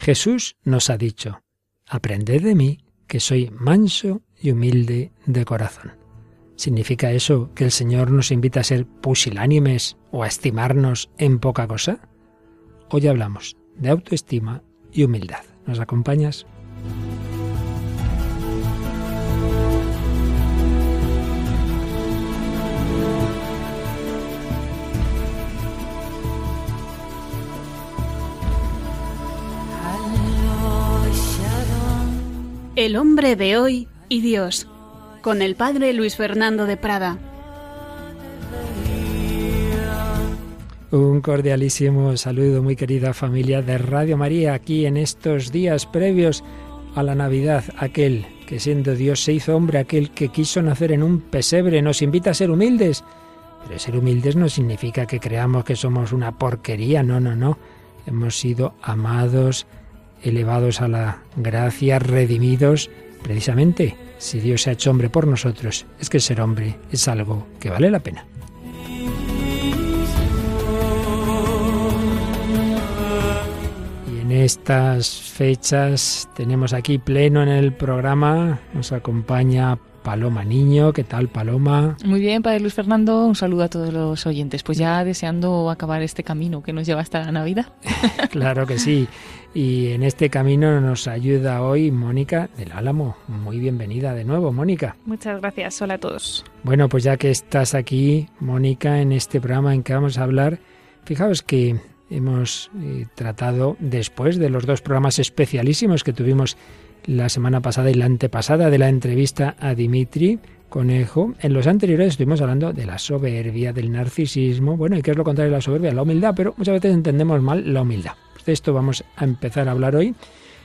Jesús nos ha dicho, Aprended de mí, que soy manso y humilde de corazón. ¿Significa eso que el Señor nos invita a ser pusilánimes o a estimarnos en poca cosa? Hoy hablamos de autoestima y humildad. ¿Nos acompañas? El hombre de hoy y Dios, con el padre Luis Fernando de Prada. Un cordialísimo saludo, muy querida familia de Radio María, aquí en estos días previos a la Navidad, aquel que siendo Dios se hizo hombre, aquel que quiso nacer en un pesebre, nos invita a ser humildes. Pero ser humildes no significa que creamos que somos una porquería, no, no, no. Hemos sido amados, elevados a la gracia, redimidos, precisamente si Dios se ha hecho hombre por nosotros, es que ser hombre es algo que vale la pena. Y en estas fechas tenemos aquí pleno en el programa, nos acompaña Paloma Niño. ¿Qué tal, Paloma? Muy bien, Padre Luis Fernando. Un saludo a todos los oyentes. Pues ya deseando acabar este camino que nos lleva hasta la Navidad. claro que sí. Y en este camino nos ayuda hoy Mónica del Álamo. Muy bienvenida de nuevo, Mónica. Muchas gracias. Hola a todos. Bueno, pues ya que estás aquí, Mónica, en este programa en que vamos a hablar, fijaos que hemos eh, tratado después de los dos programas especialísimos que tuvimos la semana pasada y la antepasada de la entrevista a Dimitri Conejo. En los anteriores estuvimos hablando de la soberbia, del narcisismo. Bueno, ¿y qué es lo contrario de la soberbia? La humildad, pero muchas veces entendemos mal la humildad. Pues de esto vamos a empezar a hablar hoy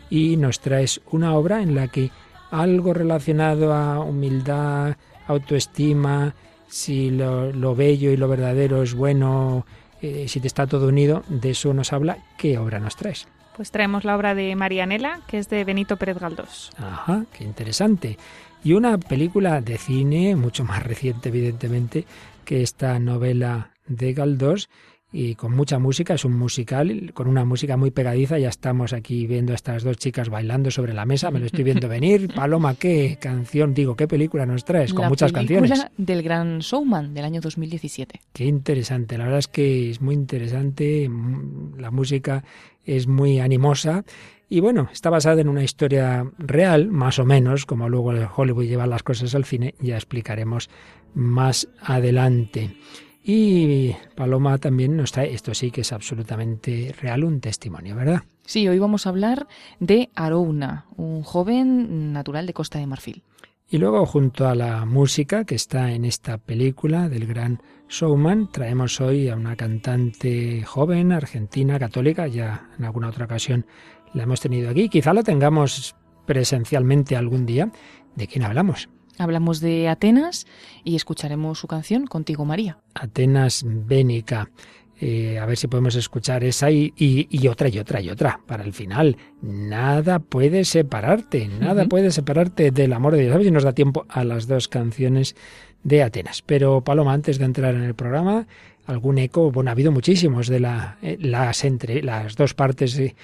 y nos traes una obra en la que algo relacionado a humildad, autoestima, si lo, bello y lo verdadero es bueno, eh, si te está todo unido, de eso nos habla. ¿Qué obra nos traes? Pues traemos la obra de Marianela, que es de Benito Pérez Galdós. Ajá, qué interesante. Y una película de cine, mucho más reciente evidentemente, que esta novela de Galdós, y con mucha música, es un musical con una música muy pegadiza. Ya estamos aquí viendo a estas dos chicas bailando sobre la mesa, me lo estoy viendo venir. Paloma, ¿qué canción, digo, qué película nos traes? Con muchas canciones. del Gran Showman del año 2017. Qué interesante, la verdad es que es muy interesante. La música es muy animosa. Y bueno, está basada en una historia real, más o menos, como luego Hollywood lleva las cosas al cine, ya explicaremos más adelante. Y Paloma también nos trae, esto sí que es absolutamente real, un testimonio, ¿verdad? Sí, hoy vamos a hablar de Arouna, un joven natural de Costa de Marfil. Y luego, junto a la música que está en esta película del gran showman, traemos hoy a una cantante joven, argentina, católica, ya en alguna otra ocasión la hemos tenido aquí, quizá la tengamos presencialmente algún día. ¿De quién hablamos? Hablamos de Atenas y escucharemos su canción Contigo María. Atenas Bénica. Eh, a ver si podemos escuchar esa y, y, otra y otra y otra para el final. Nada puede separarte, nada puede separarte del amor de Dios. A ver si nos da tiempo a las dos canciones de Atenas. Pero Paloma, antes de entrar en el programa, algún eco, bueno, ha habido muchísimos de la, eh, las, entre, las dos partes de,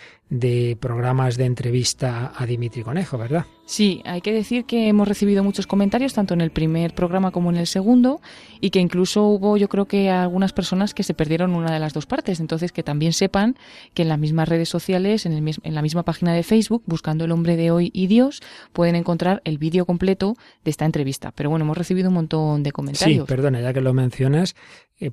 programas de entrevista a Dimitri Conejo, ¿verdad? Sí, hay que decir que hemos recibido muchos comentarios, tanto en el primer programa como en el segundo, y que incluso hubo, yo creo que algunas personas que se perdieron una de las dos partes. Entonces, que también sepan que en las mismas redes sociales, en, el, en la misma página de Facebook, buscando el hombre de hoy y Dios, pueden encontrar el vídeo completo de esta entrevista. Pero bueno, hemos recibido un montón de comentarios. Sí, perdona, ya que lo mencionas,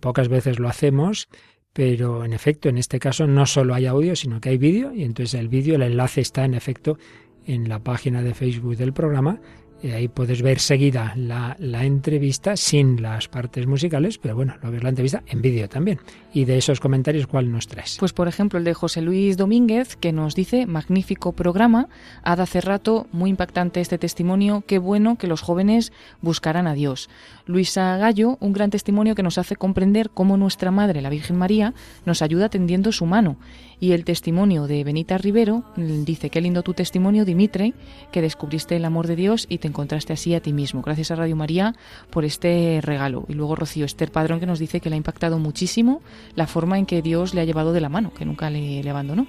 pocas veces lo hacemos, pero en efecto, en este caso no solo hay audio, sino que hay vídeo, y entonces el vídeo, el enlace está en efecto en la página de Facebook del programa y ahí puedes ver seguida la, la, entrevista sin las partes musicales, pero bueno, lo ves la entrevista en vídeo también. Y de esos comentarios, ¿cuál nos traes? Pues por ejemplo el de José Luis Domínguez, que nos dice, magnífico programa, ha hace rato, muy impactante este testimonio, qué bueno que los jóvenes buscaran a Dios. Luisa Gallo, un gran testimonio que nos hace comprender cómo nuestra Madre, la Virgen María, nos ayuda tendiendo su mano y el testimonio de Benita Rivero dice, qué lindo tu testimonio, Dimitri, que descubriste el amor de Dios y te encontraste así a ti mismo. Gracias a Radio María por este regalo. Y luego Rocío Esther Padrón que nos dice que le ha impactado muchísimo la forma en que Dios le ha llevado de la mano, que nunca le, le abandonó.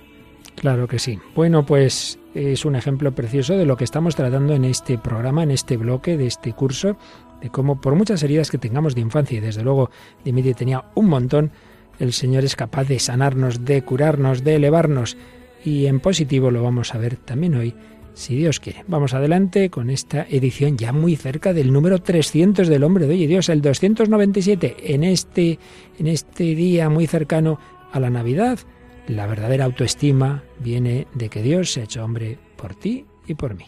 Claro que sí. Bueno, pues es un ejemplo precioso de lo que estamos tratando en este programa, en este bloque de este curso, de cómo por muchas heridas que tengamos de infancia, y desde luego Dimitri tenía un montón, el Señor es capaz de sanarnos, de curarnos, de elevarnos. Y en positivo lo vamos a ver también hoy, si Dios quiere. Vamos adelante con esta edición ya muy cerca del número 300 del hombre de hoy, Dios, el 297, en este, en este día muy cercano a la Navidad. La verdadera autoestima viene de que Dios se ha hecho hombre por ti y por mí.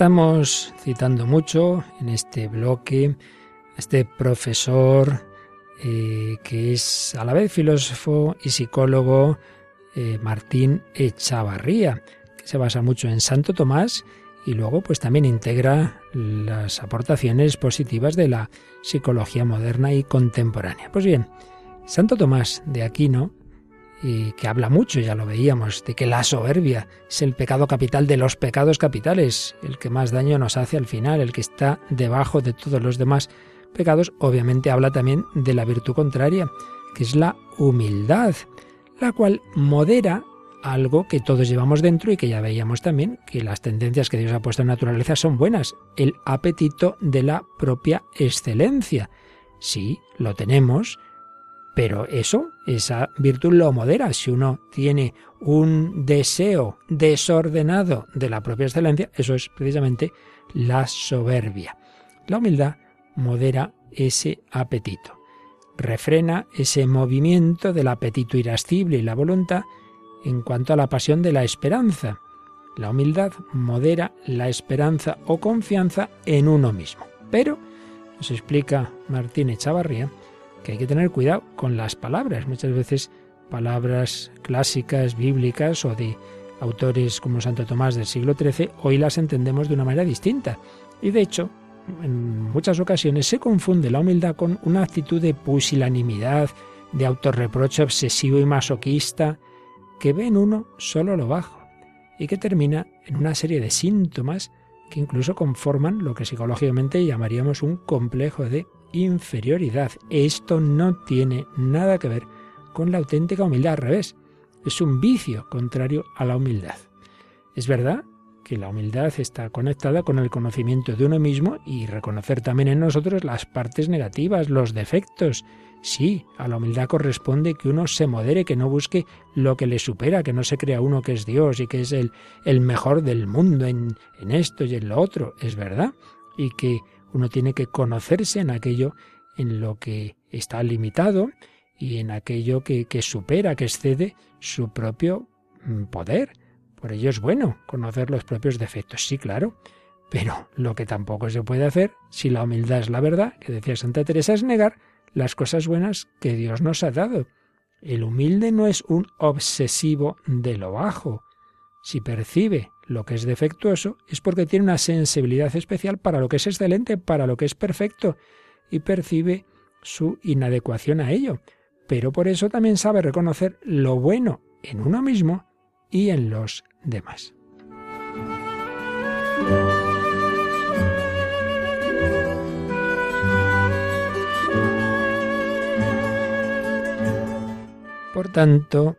Estamos citando mucho en este bloque a este profesor eh, que es a la vez filósofo y psicólogo eh, Martín Echavarría, que se basa mucho en Santo Tomás y luego pues también integra las aportaciones positivas de la psicología moderna y contemporánea. Pues bien, Santo Tomás de Aquino y que habla mucho, ya lo veíamos, de que la soberbia es el pecado capital de los pecados capitales, el que más daño nos hace al final, el que está debajo de todos los demás pecados, obviamente habla también de la virtud contraria, que es la humildad, la cual modera algo que todos llevamos dentro y que ya veíamos también, que las tendencias que Dios ha puesto en naturaleza son buenas, el apetito de la propia excelencia. Sí, lo tenemos, pero eso, esa virtud lo modera. Si uno tiene un deseo desordenado de la propia excelencia, eso es precisamente la soberbia. La humildad modera ese apetito, refrena ese movimiento del apetito irascible y la voluntad en cuanto a la pasión de la esperanza. La humildad modera la esperanza o confianza en uno mismo. Pero, nos explica Martín Echavarría, que hay que tener cuidado con las palabras. Muchas veces palabras clásicas, bíblicas o de autores como Santo Tomás del siglo XIII, hoy las entendemos de una manera distinta. Y de hecho, en muchas ocasiones se confunde la humildad con una actitud de pusilanimidad, de autorreproche obsesivo y masoquista, que ve en uno solo lo bajo y que termina en una serie de síntomas que incluso conforman lo que psicológicamente llamaríamos un complejo de inferioridad. Esto no tiene nada que ver con la auténtica humildad, al revés. Es un vicio contrario a la humildad. Es verdad que la humildad está conectada con el conocimiento de uno mismo y reconocer también en nosotros las partes negativas, los defectos. Sí, a la humildad corresponde que uno se modere, que no busque lo que le supera, que no se crea uno que es Dios y que es el, el mejor del mundo en, en esto y en lo otro. Es verdad. Y que uno tiene que conocerse en aquello en lo que está limitado y en aquello que, supera, que excede su propio mm, poder. Por ello es bueno conocer los propios defectos, sí, claro. Pero lo que tampoco se puede hacer, si la humildad es la verdad, que decía Santa Teresa, es negar las cosas buenas que Dios nos ha dado. El humilde no es un obsesivo de lo bajo. Si percibe lo que es defectuoso es porque tiene una sensibilidad especial para lo que es excelente, para lo que es perfecto, y percibe su inadecuación a ello. Pero por eso también sabe reconocer lo bueno en uno mismo y en los demás. Por tanto,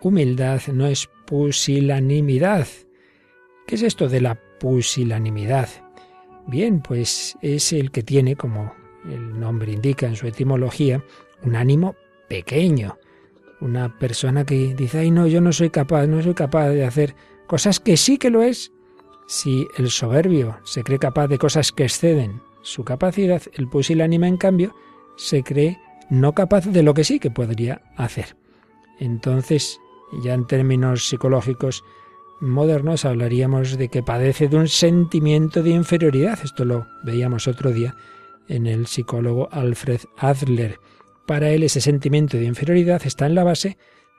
humildad no es pusilanimidad, ¿Qué es esto de la pusilanimidad? Bien, pues es el que tiene, como el nombre indica en su etimología, un ánimo pequeño. Una persona que dice, ay no, yo no soy capaz, no soy capaz de hacer cosas que sí que lo es. Si el soberbio se cree capaz de cosas que exceden su capacidad, el pusilánime, en cambio, se cree no capaz de lo que sí que podría hacer. Entonces, ya en términos psicológicos, modernos hablaríamos de que padece de un sentimiento de inferioridad. Esto lo veíamos otro día en el psicólogo Alfred Adler. Para él ese sentimiento de inferioridad está en la base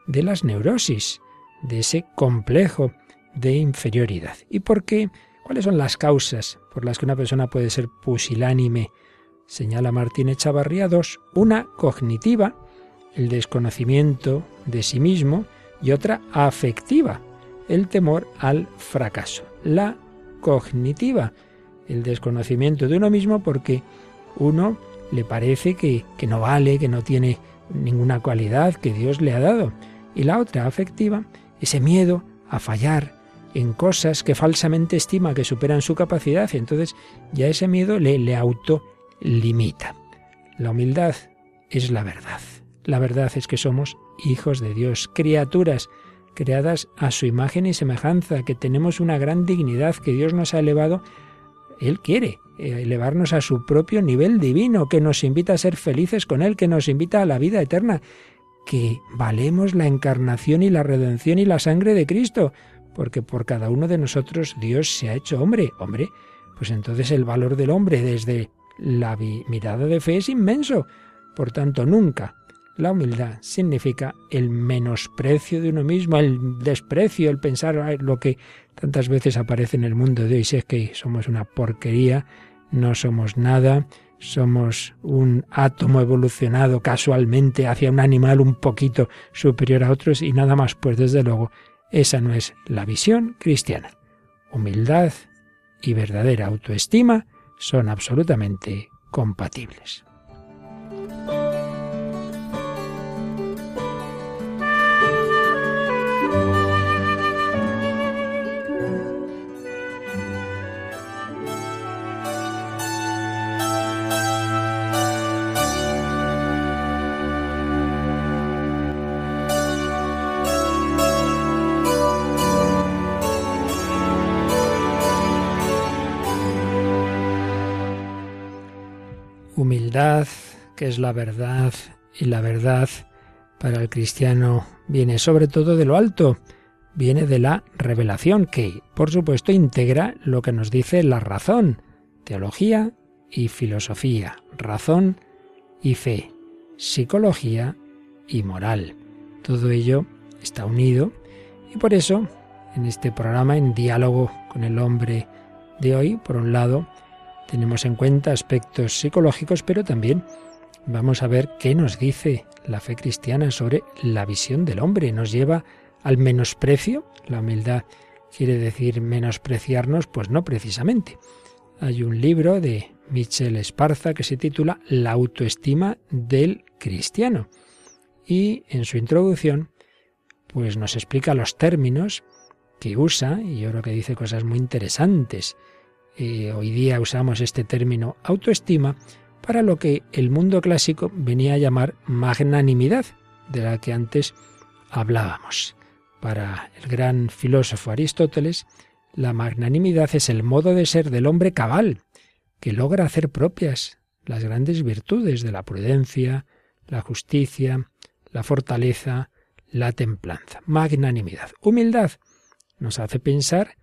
de las neurosis, de ese complejo de inferioridad. ¿Y por qué? ¿Cuáles son las causas por las que una persona puede ser pusilánime? señala Martín Echavarría, dos. Una cognitiva, el desconocimiento de sí mismo, y otra afectiva, el temor al fracaso. La cognitiva, el desconocimiento de uno mismo porque uno le parece que, que no vale, que no tiene ninguna cualidad que Dios le ha dado. Y la otra afectiva, ese miedo a fallar en cosas que falsamente estima que superan su capacidad y entonces ya ese miedo le, le autolimita. La humildad es la verdad. La verdad es que somos hijos de Dios, criaturas creadas a su imagen y semejanza, que tenemos una gran dignidad, que Dios nos ha elevado, Él quiere eh, elevarnos a su propio nivel divino, que nos invita a ser felices con Él, que nos invita a la vida eterna, que valemos la encarnación y la redención y la sangre de Cristo, porque por cada uno de nosotros Dios se ha hecho hombre. Hombre, pues entonces el valor del hombre desde la mirada de fe es inmenso. Por tanto, nunca la humildad significa el menosprecio de uno mismo, el desprecio, el pensar lo que tantas veces aparece en el mundo de hoy, si es que somos una porquería, no somos nada, somos un átomo evolucionado casualmente hacia un animal un poquito superior a otros y nada más, pues desde luego esa no es la visión cristiana. Humildad y verdadera autoestima son absolutamente compatibles. Humildad, que es la verdad, y la verdad para el cristiano viene sobre todo de lo alto, viene de la revelación, que por supuesto integra lo que nos dice la razón, teología y filosofía, razón y fe, psicología y moral. Todo ello está unido y por eso en este programa, en diálogo con el hombre de hoy, por un lado, tenemos en cuenta aspectos psicológicos, pero también vamos a ver qué nos dice la fe cristiana sobre la visión del hombre. ¿Nos lleva al menosprecio? La humildad quiere decir menospreciarnos, pues no precisamente. Hay un libro de Michel Esparza que se titula La autoestima del cristiano. Y en su introducción, pues nos explica los términos que usa, y yo creo que dice cosas muy interesantes hoy día usamos este término autoestima para lo que el mundo clásico venía a llamar magnanimidad, de la que antes hablábamos. Para el gran filósofo Aristóteles, la magnanimidad es el modo de ser del hombre cabal, que logra hacer propias las grandes virtudes de la prudencia, la justicia, la fortaleza, la templanza. Magnanimidad. Humildad nos hace pensar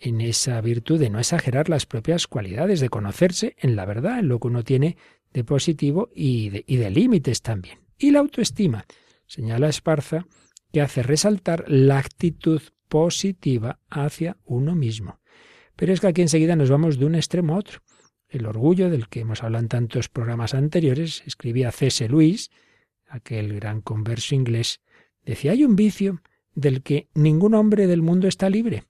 en esa virtud de no exagerar las propias cualidades, de conocerse en la verdad, en lo que uno tiene de positivo y de, límites también. Y la autoestima, señala Esparza, que hace resaltar la actitud positiva hacia uno mismo. Pero es que aquí enseguida nos vamos de un extremo a otro. El orgullo del que hemos hablado en tantos programas anteriores, escribía C.S. Lewis, aquel gran converso inglés, decía, hay un vicio del que ningún hombre del mundo está libre,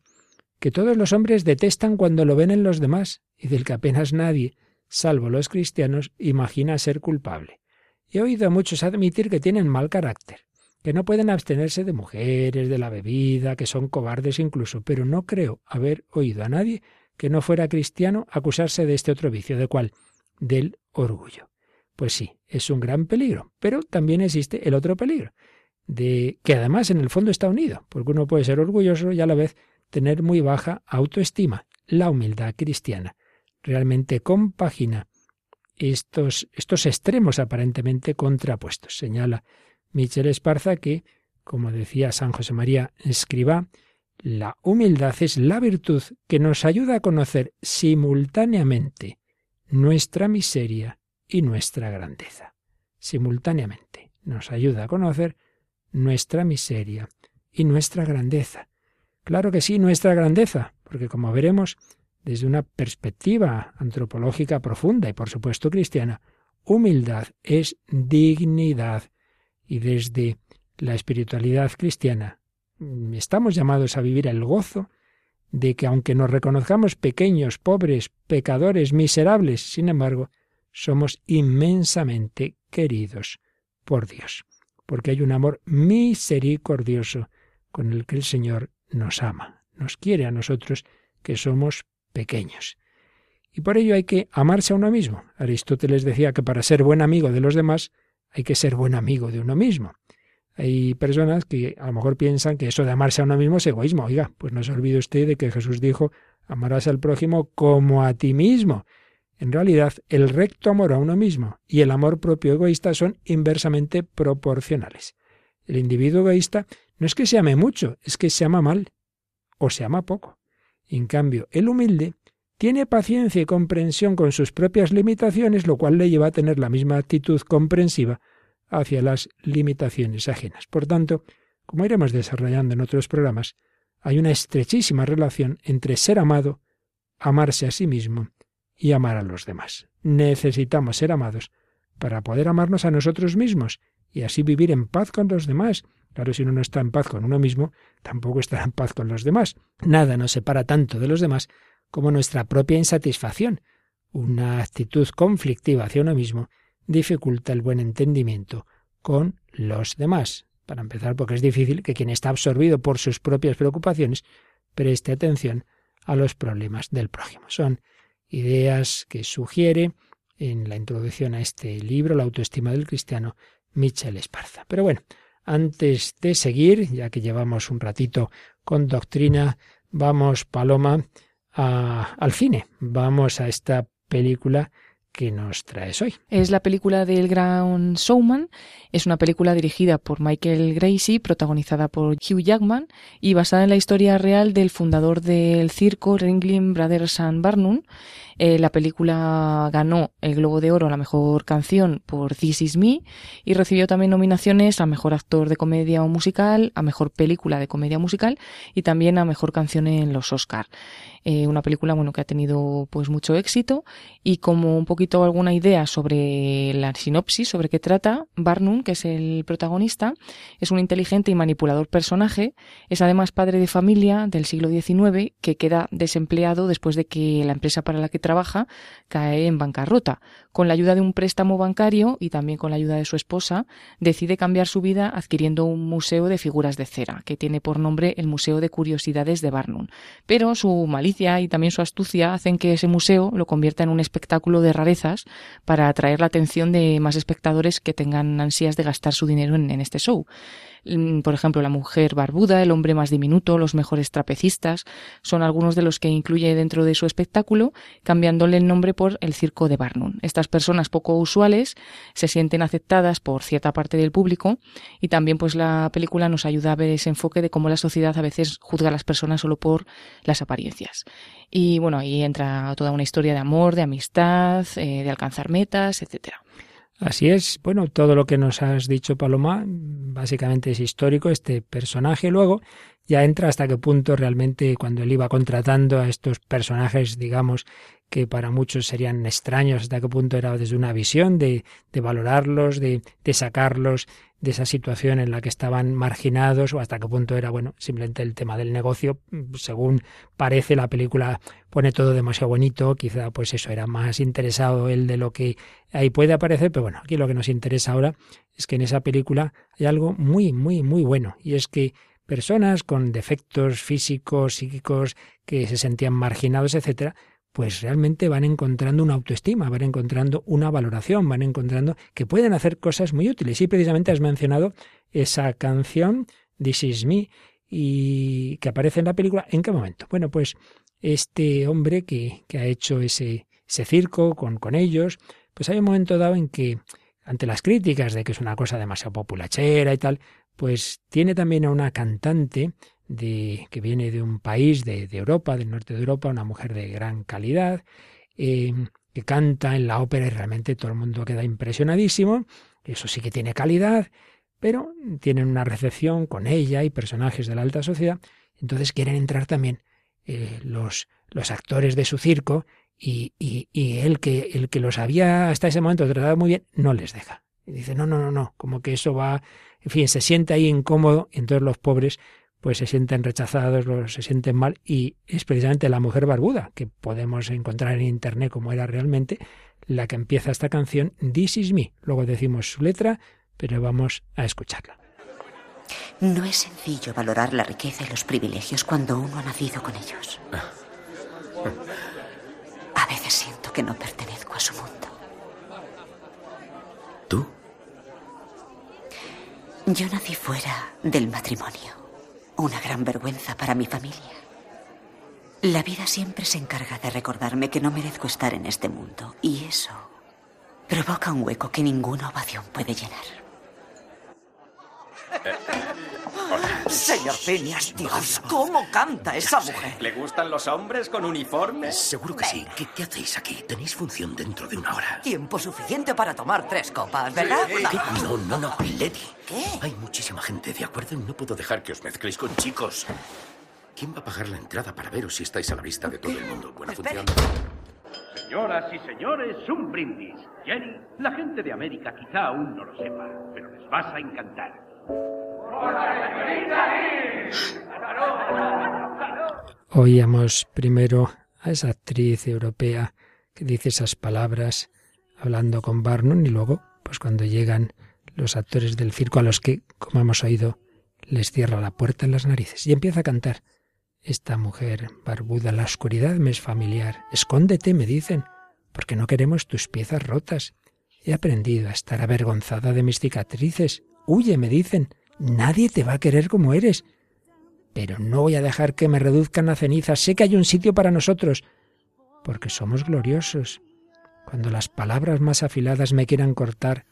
que todos los hombres detestan cuando lo ven en los demás y del que apenas nadie, salvo los cristianos, imagina ser culpable. He oído a muchos admitir que tienen mal carácter, que no pueden abstenerse de mujeres, de la bebida, que son cobardes incluso, pero no creo haber oído a nadie que no fuera cristiano acusarse de este otro vicio, ¿de cuál? Del orgullo. Pues sí, es un gran peligro, pero también existe el otro peligro, de que además en el fondo está unido, porque uno puede ser orgulloso y a la vez tener muy baja autoestima. La humildad cristiana realmente compagina estos, estos extremos aparentemente contrapuestos. Señala Michel Esparza que, como decía San José María Escribá, la humildad es la virtud que nos ayuda a conocer simultáneamente nuestra miseria y nuestra grandeza. Simultáneamente nos ayuda a conocer nuestra miseria y nuestra grandeza. Claro que sí, nuestra grandeza, porque como veremos, desde una perspectiva antropológica profunda y por supuesto cristiana, humildad es dignidad. Y desde la espiritualidad cristiana mm, estamos llamados a vivir el gozo de que aunque nos reconozcamos pequeños, pobres, pecadores, miserables, sin embargo, somos inmensamente queridos por Dios, porque hay un amor misericordioso con el que el Señor nos ama, nos quiere a nosotros que somos pequeños. Y por ello hay que amarse a uno mismo. Aristóteles decía que para ser buen amigo de los demás hay que ser buen amigo de uno mismo. Hay personas que a lo mejor piensan que eso de amarse a uno mismo es egoísmo. Oiga, pues no se olvide usted de que Jesús dijo, amarás al prójimo como a ti mismo. En realidad, el recto amor a uno mismo y el amor propio egoísta son inversamente proporcionales. El individuo egoísta no es que se ame mucho, es que se ama mal o se ama poco. En cambio, el humilde tiene paciencia y comprensión con sus propias limitaciones, lo cual le lleva a tener la misma actitud comprensiva hacia las limitaciones ajenas. Por tanto, como iremos desarrollando en otros programas, hay una estrechísima relación entre ser amado, amarse a sí mismo y amar a los demás. Necesitamos ser amados para poder amarnos a nosotros mismos y así vivir en paz con los demás. Claro, si uno no está en paz con uno mismo, tampoco estará en paz con los demás. Nada nos separa tanto de los demás como nuestra propia insatisfacción. Una actitud conflictiva hacia uno mismo dificulta el buen entendimiento con los demás. Para empezar, porque es difícil que quien está absorbido por sus propias preocupaciones preste atención a los problemas del prójimo. Son ideas que sugiere en la introducción a este libro, La autoestima del cristiano, Michel Esparza. Pero bueno, antes de seguir, ya que llevamos un ratito con doctrina, vamos, Paloma, al cine. Vamos a esta película que nos traes hoy. Es la película del Gran Showman. Es una película dirigida por Michael Gracie, protagonizada por Hugh Jackman y basada en la historia real del fundador del circo Ringling Brothers and Barnum. Eh, la película ganó el Globo de Oro a la mejor canción por This Is Me y recibió también nominaciones a mejor actor de comedia o musical, a mejor película de comedia musical y también a mejor canción en los Oscar. Eh, una película bueno que ha tenido pues mucho éxito y como un poquito alguna idea sobre la sinopsis, sobre qué trata, Barnum, que es el protagonista, es un inteligente y manipulador personaje, es además padre de familia del siglo XIX que queda desempleado después de que la empresa para la que trabaja cae en bancarrota. Con la ayuda de un préstamo bancario y también con la ayuda de su esposa, decide cambiar su vida adquiriendo un museo de figuras de cera, que tiene por nombre el Museo de Curiosidades de Barnum. Pero su malicia y también su astucia hacen que ese museo lo convierta en un espectáculo de rarezas para atraer la atención de más espectadores que tengan ansias de gastar su dinero en, este show. Mm, por ejemplo, la mujer barbuda, el hombre más diminuto, los mejores trapecistas, son algunos de los que incluye dentro de su espectáculo, cambiándole el nombre por el circo de Barnum. Estas personas poco usuales se sienten aceptadas por cierta parte del público y también pues la película nos ayuda a ver ese enfoque de cómo la sociedad a veces juzga a las personas solo por las apariencias. Y bueno, ahí entra toda una historia de amor, de amistad, eh, de alcanzar metas, etcétera. Así es, bueno, todo lo que nos has dicho, Paloma, básicamente es histórico, este personaje. Luego ya entra hasta qué punto realmente cuando él iba contratando a estos personajes, digamos, que para muchos serían extraños, hasta qué punto era desde una visión de, de valorarlos, de, de sacarlos de esa situación en la que estaban marginados o hasta qué punto era, bueno, simplemente el tema del negocio. Según parece, la película pone todo demasiado bonito, quizá pues eso era más interesado él de lo que ahí puede aparecer, pero bueno, aquí lo que nos interesa ahora es que en esa película hay algo muy, muy, muy bueno y es que personas con defectos físicos, psíquicos, que se sentían marginados, etcétera, pues realmente van encontrando una autoestima, van encontrando una valoración, van encontrando que pueden hacer cosas muy útiles. Y precisamente has mencionado esa canción, This Is Me, y que aparece en la película. ¿En qué momento? Bueno, pues este hombre que, que ha hecho ese, ese circo con, con ellos, pues hay un momento dado en que, ante las críticas de que es una cosa demasiado populachera y tal, pues tiene también a una cantante de, que viene de un país de, Europa, del norte de Europa, una mujer de gran calidad, eh, que canta en la ópera y realmente todo el mundo queda impresionadísimo. Eso sí que tiene calidad, pero tienen una recepción con ella y personajes de la alta sociedad. Entonces quieren entrar también eh, los, los actores de su circo y, y, y él que el que los había hasta ese momento tratado muy bien no les deja. Y dice, no, no, no, no, como que eso va, en fin, se siente ahí incómodo, y entonces los pobres pues se sienten rechazados, los, se sienten mal, y es precisamente la mujer barbuda, que podemos encontrar en internet como era realmente, la que empieza esta canción, This is me. Luego decimos su letra, pero vamos a escucharla. No es sencillo valorar la riqueza y los privilegios cuando uno ha nacido con ellos. A veces siento que no pertenezco a su mundo. ¿Tú? Yo nací fuera del matrimonio. Una gran vergüenza para mi familia. La vida siempre se encarga de recordarme que no merezco estar en este mundo. Y eso provoca un hueco que ninguna ovación puede llenar. Señor Phineas, Dios, ¿cómo canta esa mujer? ¿Le gustan los hombres con uniformes? Seguro que sí. ¿Qué, qué hacéis aquí? Tenéis función dentro de una hora. Tiempo suficiente para tomar tres copas, ¿verdad? ¿Qué? No, no, no, Lady. ¿Qué? Hay muchísima gente, ¿de acuerdo? Y no puedo dejar que os mezcléis con chicos. ¿Quién va a pagar la entrada para veros si estáis a la vista de todo el mundo? Buena Espere. función. Señoras y señores, un brindis. Jenny, la gente de América quizá aún no lo sepa, pero les vas a encantar. Oíamos primero a esa actriz europea que dice esas palabras hablando con Barnum y luego, pues cuando llegan los actores del circo a los que, como hemos oído, les cierra la puerta en las narices y empieza a cantar. Esta mujer barbuda, la oscuridad me es familiar. Escóndete, me dicen, porque no queremos tus piezas rotas. He aprendido a estar avergonzada de mis cicatrices. Huye, me dicen. Nadie te va a querer como eres. Pero no voy a dejar que me reduzcan a cenizas. Sé que hay un sitio para nosotros, porque somos gloriosos. Cuando las palabras más afiladas me quieran cortar,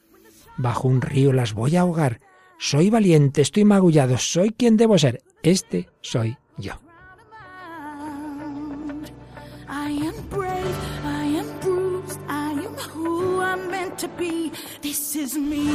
bajo un río las voy a ahogar. Soy valiente, estoy magullado, soy quien debo ser. Este soy yo. To be. This is me.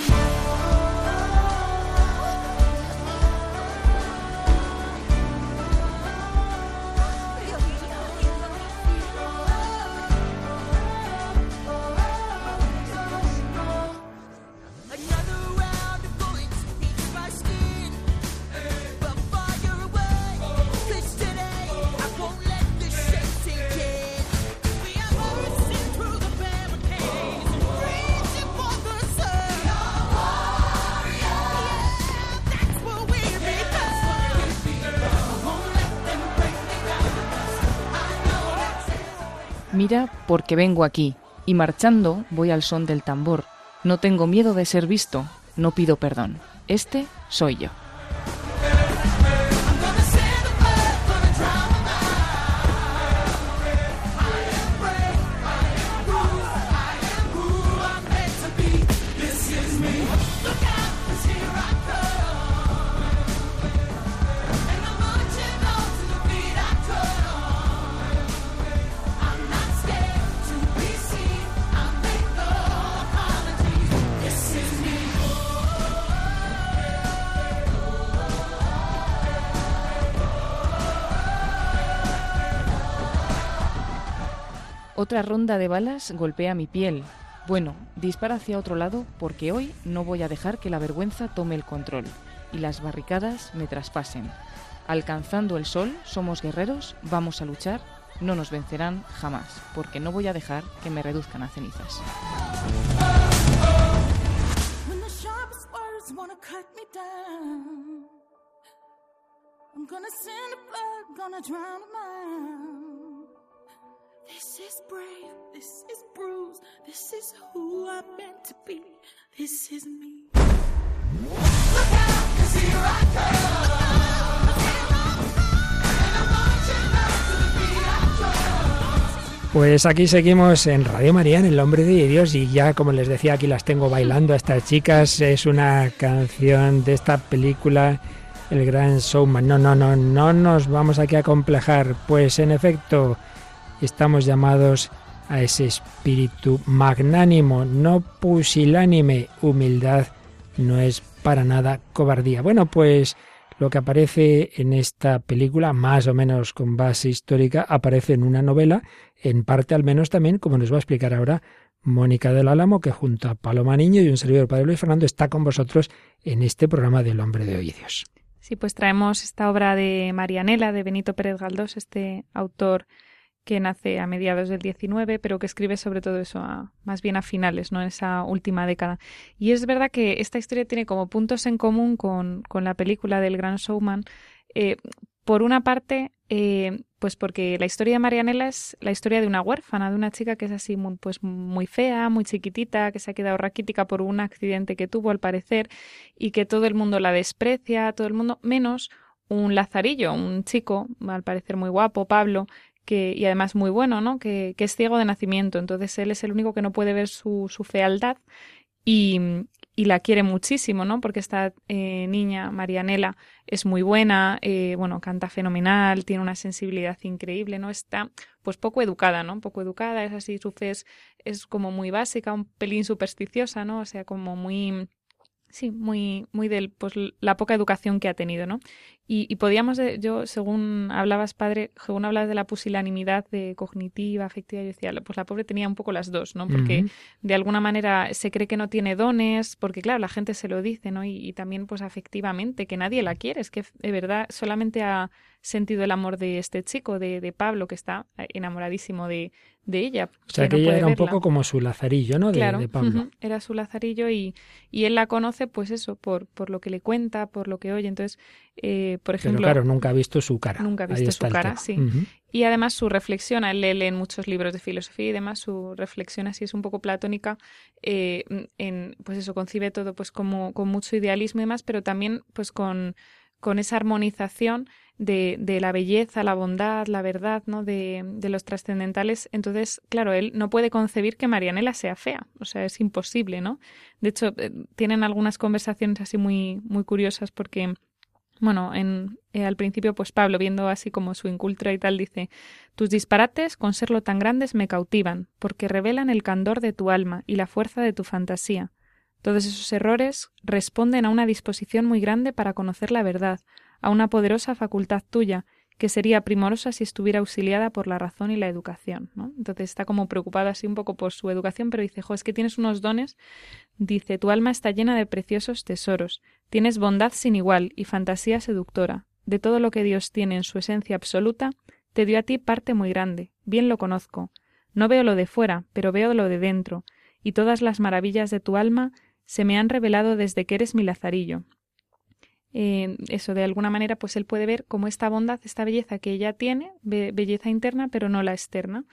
Mira, porque vengo aquí, y marchando voy al son del tambor. No tengo miedo de ser visto, no pido perdón. Este soy yo. Otra ronda de balas golpea mi piel. Bueno, dispara hacia otro lado porque hoy no voy a dejar que la vergüenza tome el control y las barricadas me traspasen. Alcanzando el sol, somos guerreros, vamos a luchar, no nos vencerán jamás, porque no voy a dejar que me reduzcan a cenizas. This is brave, this is bruised, this is who I'm meant to be, this is me. Pues aquí seguimos en Radio María, en El Hombre de Dios, y ya como les decía, aquí las tengo bailando a estas chicas. Es una canción de esta película, El Gran Showman. No, no, no, no nos vamos aquí a complejar. Pues en efecto, estamos llamados a ese espíritu magnánimo, no pusilánime, humildad no es para nada cobardía. Bueno, pues lo que aparece en esta película, más o menos con base histórica, aparece en una novela, en parte al menos también, como nos va a explicar ahora Mónica del Álamo, que junto a Paloma Niño y un servidor Padre Luis Fernando está con vosotros en este programa del Hombre de Oídos. Sí, pues traemos esta obra de Marianela, de Benito Pérez Galdós, este autor que nace a mediados del 19, pero que escribe sobre todo eso, más bien a finales, ¿no? En esa última década. Y es verdad que esta historia tiene como puntos en común con, con la película del Gran Showman. Eh, por una parte, eh, pues porque la historia de Marianela es la historia de una huérfana, de una chica que es así muy, pues muy fea, muy chiquitita, que se ha quedado raquítica por un accidente que tuvo al parecer y que todo el mundo la desprecia, todo el mundo, menos un lazarillo, un chico, al parecer muy guapo, Pablo, que, y además muy bueno, ¿no? Que, que, es ciego de nacimiento. Entonces él es el único que no puede ver su, su fealdad y, y, la quiere muchísimo, ¿no? Porque esta eh, niña, Marianela, es muy buena, eh, bueno, canta fenomenal, tiene una sensibilidad increíble, ¿no? Está, pues, poco educada, ¿no? Poco educada, es así, su fe es, es como muy básica, un pelín supersticiosa, ¿no? O sea, como muy Sí, muy, muy del, pues la poca educación que ha tenido, ¿no? Y, y podíamos, yo, según hablabas, padre, según hablabas de la pusilanimidad de cognitiva, afectiva, yo decía, pues la pobre tenía un poco las dos, ¿no? Porque de alguna manera se cree que no tiene dones, porque claro, la gente se lo dice, ¿no? Y, y, también, pues afectivamente, que nadie la quiere, es que de verdad solamente ha sentido el amor de este chico, de, de Pablo, que está enamoradísimo de, de ella. O sea, que, ella era un poco como su lazarillo, ¿no? De, claro, de Pablo. era su lazarillo y, y él la conoce, pues eso, por, por lo que le cuenta, por lo que oye. Entonces, eh, por ejemplo... Pero claro, nunca ha visto su cara. Nunca ha visto su cara, sí. Y además su reflexión, él lee en muchos libros de filosofía y demás, su reflexión así es un poco platónica, eh, en, pues eso, concibe todo pues como con mucho idealismo y demás, pero también pues con, con esa armonización de, la belleza, la bondad, la verdad, ¿no? De, de los trascendentales. Entonces, claro, él no puede concebir que Marianela sea fea. O sea, es imposible, ¿no? De hecho, eh, tienen algunas conversaciones así muy, muy curiosas porque, bueno, en, eh, al principio, pues Pablo, viendo así como su incultura y tal, dice, tus disparates, con serlo tan grandes, me cautivan, porque revelan el candor de tu alma y la fuerza de tu fantasía. Todos esos errores responden a una disposición muy grande para conocer la verdad, a una poderosa facultad tuya, que sería primorosa si estuviera auxiliada por la razón y la educación. Entonces está como preocupada así un poco por su educación, pero dice, jo, es que tienes unos dones, dice, tu alma está llena de preciosos tesoros, tienes bondad sin igual y fantasía seductora. De todo lo que Dios tiene en su esencia absoluta, te dio a ti parte muy grande, bien lo conozco. No veo lo de fuera, pero veo lo de dentro, y todas las maravillas de tu alma se me han revelado desde que eres mi lazarillo, eso de alguna manera pues él puede ver como esta bondad, esta belleza que ella tiene, be belleza interna pero no la externa,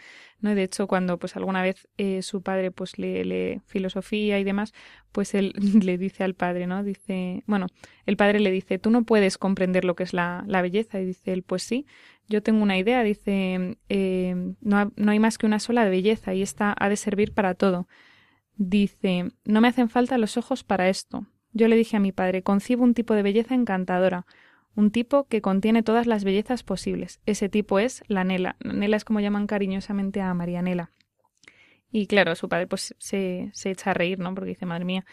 ¿no? De hecho cuando pues alguna vez eh, su padre pues lee, filosofía y demás, pues él le dice al padre, ¿no? Dice, bueno, el padre le dice, tú no puedes comprender lo que es la, belleza y dice él, pues sí, yo tengo una idea, dice, eh, no, no hay más que una sola belleza y esta ha de servir para todo. Dice, no me hacen falta los ojos para esto, yo le dije a mi padre, concibo un tipo de belleza encantadora, un tipo que contiene todas las bellezas posibles. Ese tipo es la Nela. Nela es como llaman cariñosamente a Marianela. Y claro, su padre pues se, se echa a reír, ¿no? Porque dice, madre mía.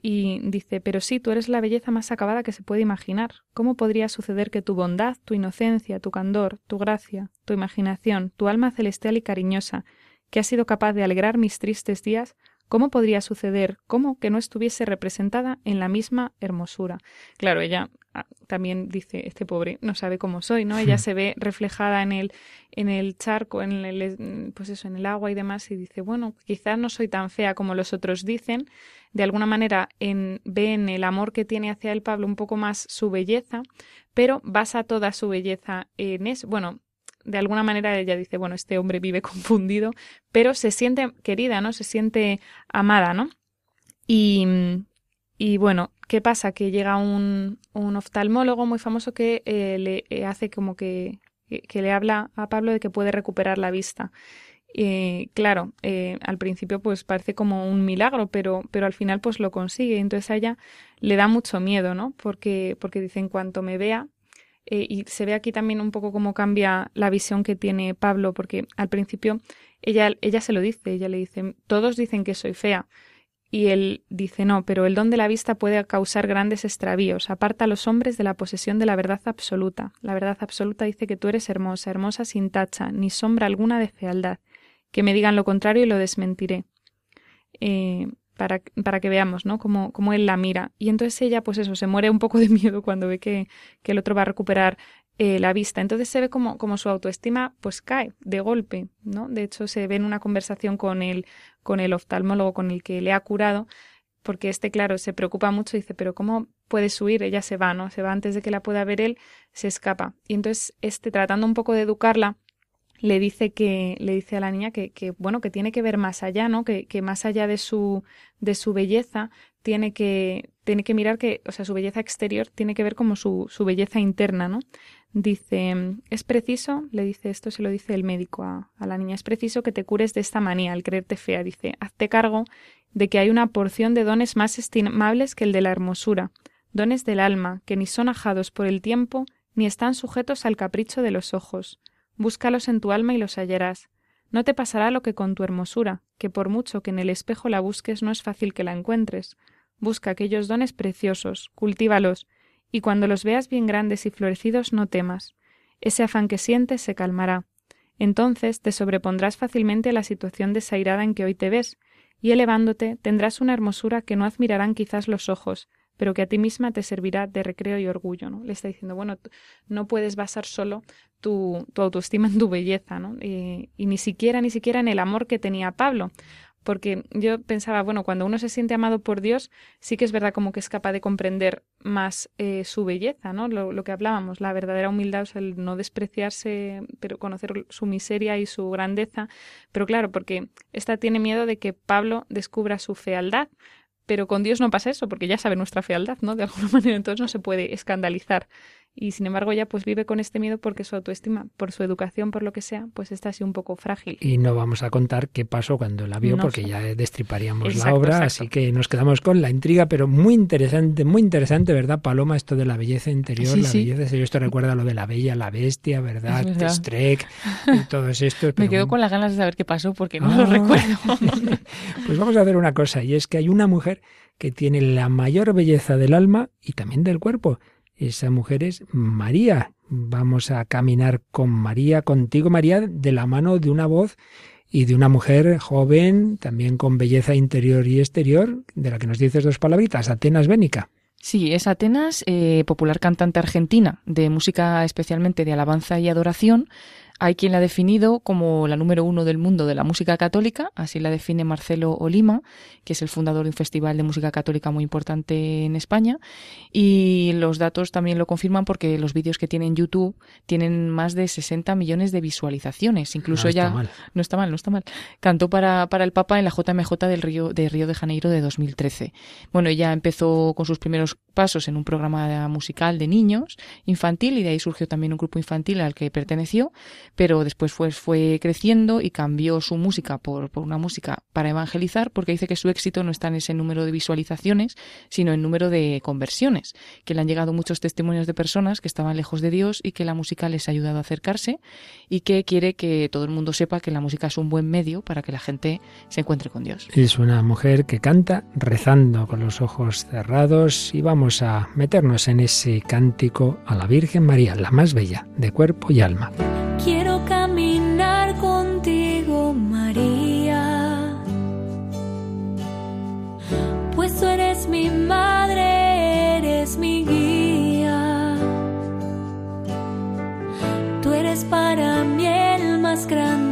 Y dice, pero sí, tú eres la belleza más acabada que se puede imaginar. ¿Cómo podría suceder que tu bondad, tu inocencia, tu candor, tu gracia, tu imaginación, tu alma celestial y cariñosa, que ha sido capaz de alegrar mis tristes días, ¿Cómo podría suceder? ¿Cómo que no estuviese representada en la misma hermosura? Claro, ella ah, también dice, este pobre no sabe cómo soy, ¿no? Ella se ve reflejada en el, en el charco, en el, pues eso, en el agua y demás, y dice, bueno, quizás no soy tan fea como los otros dicen. De alguna manera en, ve en el amor que tiene hacia el Pablo un poco más su belleza, pero basa toda su belleza en eso. Bueno, de alguna manera ella dice, bueno, este hombre vive confundido, pero se siente querida, ¿no? Se siente amada, ¿no? Y, y bueno, ¿qué pasa? Que llega un, un oftalmólogo muy famoso que eh, le eh, hace como que, que, le habla a Pablo de que puede recuperar la vista. Claro, eh, al principio pues parece como un milagro, pero, pero al final pues lo consigue. Entonces a ella le da mucho miedo, ¿no? Porque, porque dice, en cuanto me vea, Eh, y se ve aquí también un poco cómo cambia la visión que tiene Pablo, porque al principio ella, ella se lo dice, ella le dice, todos dicen que soy fea. Y él dice, no, pero el don de la vista puede causar grandes extravíos. Aparta a los hombres de la posesión de la verdad absoluta. La verdad absoluta dice que tú eres hermosa, hermosa sin tacha, ni sombra alguna de fealdad. Que me digan lo contrario y lo desmentiré. Eh, para, para, que veamos, ¿no? Cómo, cómo, él la mira. Y entonces ella, pues eso, se muere un poco de miedo cuando ve que, que el otro va a recuperar eh, la vista. Entonces se ve como, como su autoestima pues cae de golpe, ¿no? De hecho, se ve en una conversación con el, con el oftalmólogo con el que le ha curado, porque este, claro, se preocupa mucho y dice, pero ¿cómo puedes huir? Ella se va, ¿no? Se va antes de que la pueda ver él, se escapa. Y entonces, este, tratando un poco de educarla, le dice que le dice a la niña que, bueno que tiene que ver más allá no que, que, más allá de su de su belleza tiene que tiene que mirar que o sea su belleza exterior tiene que ver como su, su belleza interna no Dice, es preciso, le dice esto, se lo dice el médico a, a, la niña, es preciso que te cures de esta manía al creerte fea. Dice, hazte cargo de que hay una porción de dones más estimables que el de la hermosura, dones del alma, que ni son ajados por el tiempo, ni están sujetos al capricho de los ojos. Búscalos en tu alma y los hallarás. No te pasará lo que con tu hermosura, que por mucho que en el espejo la busques no es fácil que la encuentres. Busca aquellos dones preciosos, cultívalos, y cuando los veas bien grandes y florecidos no temas. Ese afán que sientes se calmará. Entonces te sobrepondrás fácilmente a la situación desairada en que hoy te ves, y elevándote tendrás una hermosura que no admirarán quizás los ojos, pero que a ti misma te servirá de recreo y orgullo, ¿no? Le está diciendo, bueno, no puedes basar solo tu, tu autoestima en tu belleza, ¿no? y ni siquiera, ni siquiera en el amor que tenía Pablo, porque yo pensaba, bueno, cuando uno se siente amado por Dios, sí que es verdad como que es capaz de comprender más eh, su belleza, ¿no? Lo, lo, que hablábamos, la verdadera humildad, o sea, el no despreciarse, pero conocer su miseria y su grandeza. Pero claro, porque esta tiene miedo de que Pablo descubra su fealdad, pero con Dios no pasa eso, porque ya sabe nuestra fealdad, ¿no? De alguna manera, entonces no se puede escandalizar y sin embargo ella pues vive con este miedo porque su autoestima, por su educación, por lo que sea, pues está así un poco frágil. Y no vamos a contar qué pasó cuando la vio porque ya destriparíamos la obra, así que nos quedamos con la intriga, pero muy interesante, muy interesante, ¿verdad, Paloma? Esto de la belleza interior, la belleza exterior, esto recuerda lo de la bella, la bestia, ¿verdad? Strek y todo esto. Me quedo con las ganas de saber qué pasó porque no lo ah. recuerdo. pues vamos a hacer una cosa, y es que hay una mujer que tiene la mayor belleza del alma y también del cuerpo esa mujer es María. Vamos a caminar con María, contigo María, de la mano de una voz y de una mujer joven, también con belleza interior y exterior, de la que nos dices dos palabritas, Atenas Bénica. Sí, es Atenas, eh, popular cantante argentina, de música especialmente de alabanza y adoración, hay quien la ha definido como la número uno del mundo de la música católica, así la define Marcelo Olima, que es el fundador de un festival de música católica muy importante en España. Y los datos también lo confirman porque los vídeos que tiene en YouTube tienen más de 60 millones de visualizaciones. Incluso ya. No está mal, no está mal. Cantó para, para el Papa en la JMJ del Río, de Río de Janeiro de 2013. Bueno, ella empezó con sus primeros pasos en un programa musical de niños infantil y de ahí surgió también un grupo infantil al que perteneció pero después fue, fue creciendo y cambió su música por, por, una música para evangelizar, porque dice que su éxito no está en ese número de visualizaciones, sino en número de conversiones, que le han llegado muchos testimonios de personas que estaban lejos de Dios y que la música les ha ayudado a acercarse y que quiere que todo el mundo sepa que la música es un buen medio para que la gente se encuentre con Dios. Es una mujer que canta rezando con los ojos cerrados y vamos a meternos en ese cántico a la Virgen María, la más bella de cuerpo y alma. Quiero caminar contigo, María, pues tú eres mi madre, eres mi guía. Tú eres para mí el más grande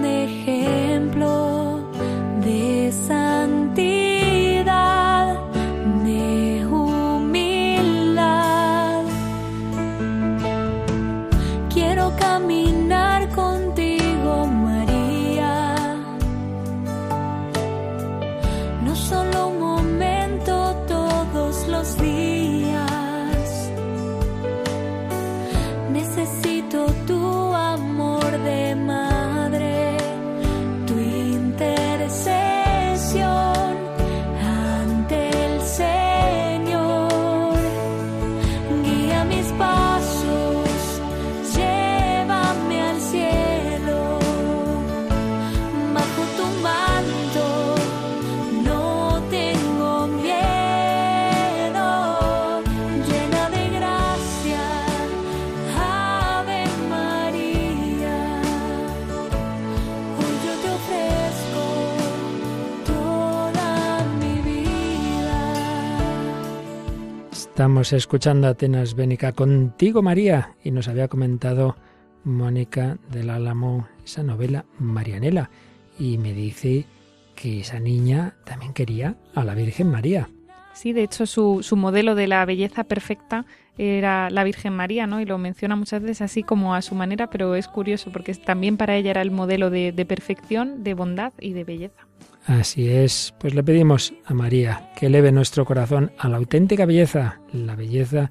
Estamos escuchando Atenas Bénica contigo, María, y nos había comentado Mónica del Álamo esa novela Marianela, y me dice que esa niña también quería a la Virgen María. Sí, de hecho su, su modelo de la belleza perfecta era la Virgen María, ¿no? Y lo menciona muchas veces así como a su manera, pero es curioso porque también para ella era el modelo de, de perfección, de bondad y de belleza. Así es, pues le pedimos a María que eleve nuestro corazón a la auténtica belleza, la belleza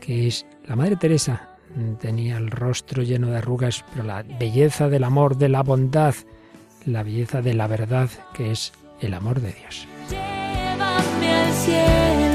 que es la Madre Teresa. Tenía el rostro lleno de arrugas, pero la belleza del amor, de la bondad, la belleza de la verdad, que es el amor de Dios. Llévame al cielo,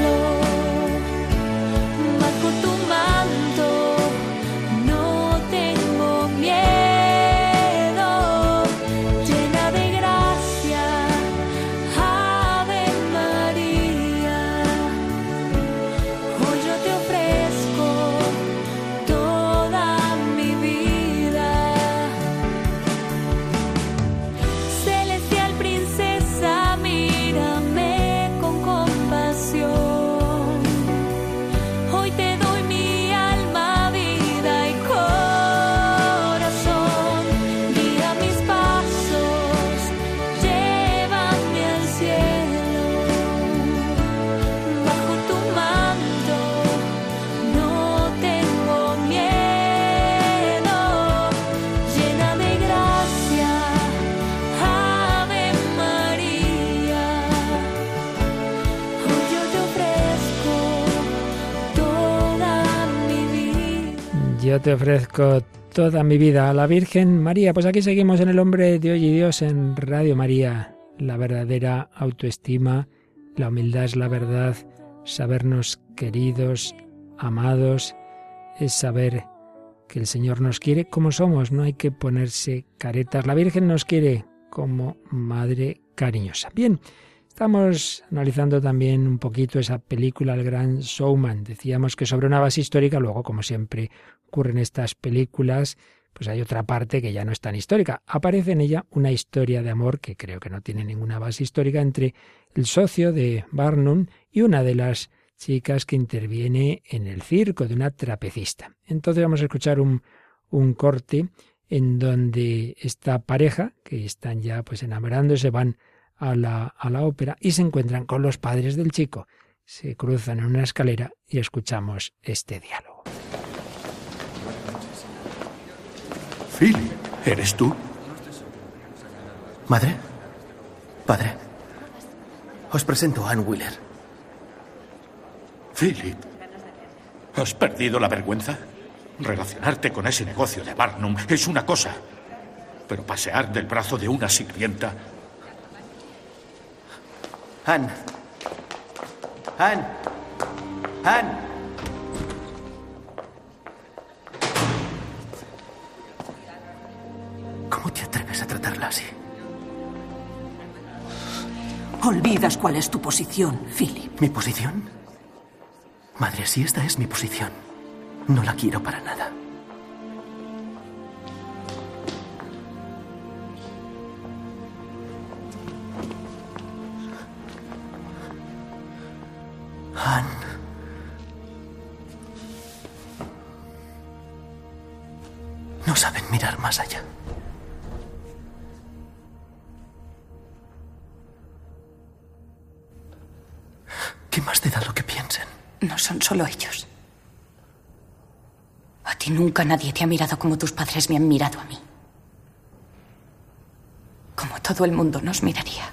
Yo te ofrezco toda mi vida a la Virgen María. Pues aquí seguimos en el hombre de hoy y Dios en Radio María. La verdadera autoestima, la humildad es la verdad, sabernos queridos, amados, es saber que el Señor nos quiere como somos, no hay que ponerse caretas. La Virgen nos quiere como madre cariñosa. Bien, estamos analizando también un poquito esa película El Gran Showman. Decíamos que sobre una base histórica, luego, como siempre ocurre en estas películas, pues hay otra parte que ya no es tan histórica. Aparece en ella una historia de amor que creo que no tiene ninguna base histórica entre el socio de Barnum y una de las chicas que interviene en el circo de una trapecista. Entonces vamos a escuchar un, un corte en donde esta pareja, que están ya pues enamorándose, van a la, a la ópera y se encuentran con los padres del chico. Se cruzan en una escalera y escuchamos este diálogo. Philip, ¿eres tú? Madre, padre, os presento a Ann Wheeler. Philip, ¿has perdido la vergüenza? Relacionarte con ese negocio de Barnum es una cosa, pero pasear del brazo de una sirvienta... Ann. Ann. Ann. ¿Cómo te atreves a tratarla así? Olvidas cuál es tu posición, Philip. ¿Mi posición? Madre, si esta es mi posición, no la quiero para nada. Nunca nadie te ha mirado como tus padres me han mirado a mí. Como todo el mundo nos miraría.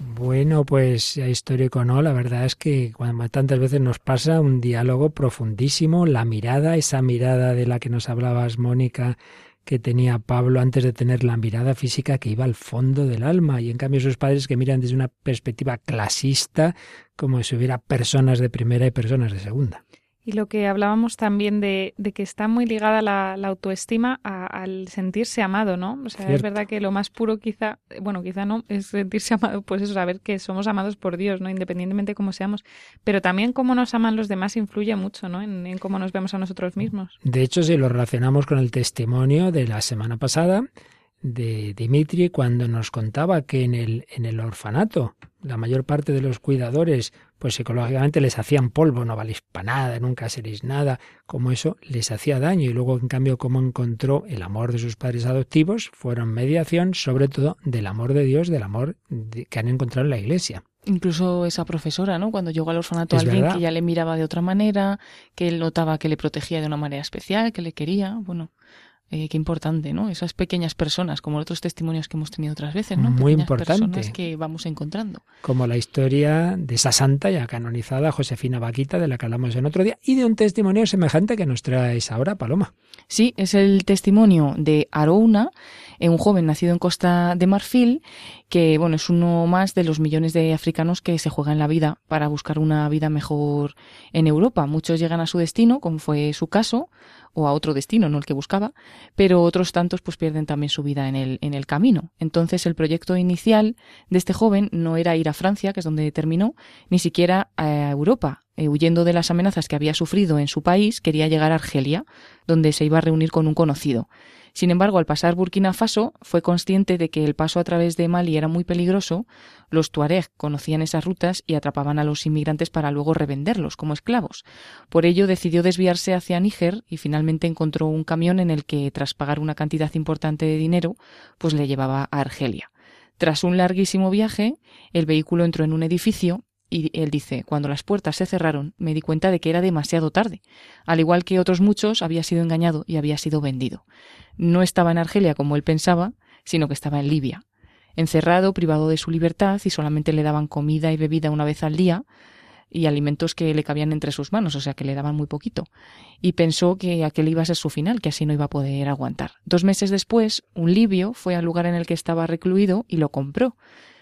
Bueno, pues histórico no, la verdad es que cuando tantas veces nos pasa un diálogo profundísimo, la mirada, esa mirada de la que nos hablabas, Mónica, que tenía Pablo antes de tener la mirada física que iba al fondo del alma, y en cambio sus padres que miran desde una perspectiva clasista, como si hubiera personas de primera y personas de segunda. Y lo que hablábamos también de, de que está muy ligada la, la autoestima a- al sentirse amado, ¿no? O sea, es verdad que lo más puro quizá, bueno, quizá no, es sentirse amado, pues eso, saber que somos amados por Dios, ¿no? Independientemente de cómo seamos. Pero también cómo nos aman los demás influye mucho, ¿no? En, en cómo nos vemos a nosotros mismos. De hecho, si lo relacionamos con el testimonio de la semana pasada, de Dimitri cuando nos contaba que en el, en el orfanato la mayor parte de los cuidadores pues psicológicamente les hacían polvo, no valéis para nada, nunca seréis nada, como eso les hacía daño y luego en cambio como encontró el amor de sus padres adoptivos, fueron mediación sobre todo del amor de Dios, del amor que han encontrado en la iglesia. Incluso esa profesora, ¿no? Cuando llegó al orfanato alguien que ya le miraba de otra manera, que él notaba que le protegía de una manera especial, que le quería, bueno, eh, qué importante, ¿no? Esas pequeñas personas, como otros testimonios que hemos tenido otras veces, ¿no? Muy pequeñas importante. Personas que vamos encontrando. Como la historia de esa santa ya canonizada, Josefina Vaquita, de la que hablamos en otro día, y de un testimonio semejante que nos traes ahora, Paloma. Sí, es el testimonio de Arouna, un joven nacido en Costa de Marfil, que, bueno, es uno más de los millones de africanos que se juegan la vida para buscar una vida mejor en Europa. Muchos llegan a su destino, como fue su caso, o a otro destino, no el que buscaba, pero otros tantos pues pierden también su vida en el, en el camino. Entonces el proyecto inicial de este joven no era ir a Francia, que es donde terminó, ni siquiera a Europa. Eh, huyendo de las amenazas que había sufrido en su país, quería llegar a Argelia, donde se iba a reunir con un conocido. Sin embargo, al pasar Burkina Faso, fue consciente de que el paso a través de Mali era muy peligroso, los tuareg conocían esas rutas y atrapaban a los inmigrantes para luego revenderlos como esclavos. Por ello decidió desviarse hacia Níger y finalmente encontró un camión en el que, tras pagar una cantidad importante de dinero, pues le llevaba a Argelia. Tras un larguísimo viaje, el vehículo entró en un edificio y él dice, cuando las puertas se cerraron, me di cuenta de que era demasiado tarde. Al igual que otros muchos, había sido engañado y había sido vendido. No estaba en Argelia como él pensaba, sino que estaba en Libia. Encerrado, privado de su libertad, y solamente le daban comida y bebida una vez al día, y alimentos que le cabían entre sus manos, o sea que le daban muy poquito. Y pensó que aquel iba a ser su final, que así no iba a poder aguantar. Dos meses después, un libio fue al lugar en el que estaba recluido y lo compró.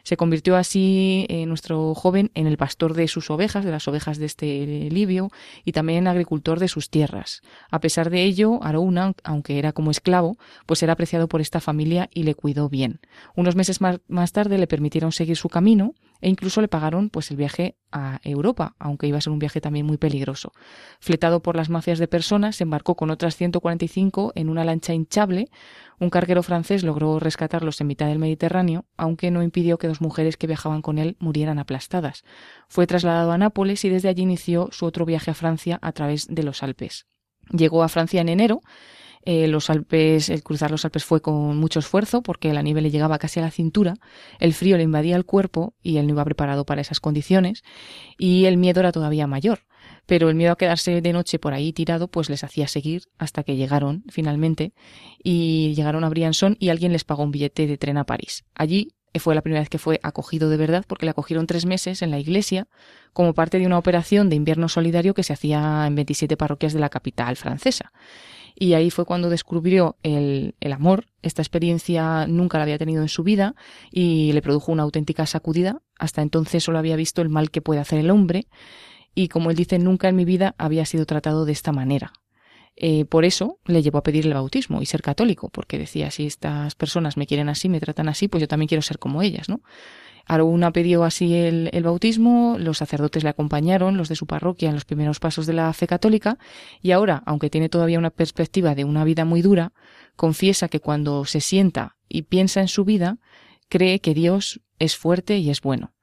Se convirtió así eh, nuestro joven en el pastor de sus ovejas, de las ovejas de este libio, y también agricultor de sus tierras. A pesar de ello, Arauna, aunque era como esclavo, pues era apreciado por esta familia y le cuidó bien. Unos meses más, más tarde le permitieron seguir su camino e incluso le pagaron pues el viaje a Europa, aunque iba a ser un viaje también muy peligroso. Fletado por las mafias de personas, se embarcó con otras 145 en una lancha hinchable. Un carguero francés logró rescatarlos en mitad del Mediterráneo, aunque no impidió que dos mujeres que viajaban con él murieran aplastadas. Fue trasladado a Nápoles y desde allí inició su otro viaje a Francia a través de los Alpes. Llegó a Francia en enero eh, los Alpes, el cruzar los Alpes fue con mucho esfuerzo porque la nieve le llegaba casi a la cintura, el frío le invadía el cuerpo y él no iba preparado para esas condiciones y el miedo era todavía mayor. Pero el miedo a quedarse de noche por ahí tirado pues les hacía seguir hasta que llegaron finalmente y llegaron a Briançon y alguien les pagó un billete de tren a París. Allí fue la primera vez que fue acogido de verdad porque le acogieron tres meses en la iglesia como parte de una operación de invierno solidario que se hacía en 27 parroquias de la capital francesa y ahí fue cuando descubrió el, el, amor. Esta experiencia nunca la había tenido en su vida y le produjo una auténtica sacudida. Hasta entonces solo había visto el mal que puede hacer el hombre y, como él dice, nunca en mi vida había sido tratado de esta manera. Eh, por eso le llevó a pedir el bautismo y ser católico, porque decía, si estas personas me quieren así, me tratan así, pues yo también quiero ser como ellas, ¿no? Araúna pidió así el, bautismo, los sacerdotes le acompañaron, los de su parroquia, en los primeros pasos de la fe católica, y ahora, aunque tiene todavía una perspectiva de una vida muy dura, confiesa que cuando se sienta y piensa en su vida, cree que Dios es fuerte y es bueno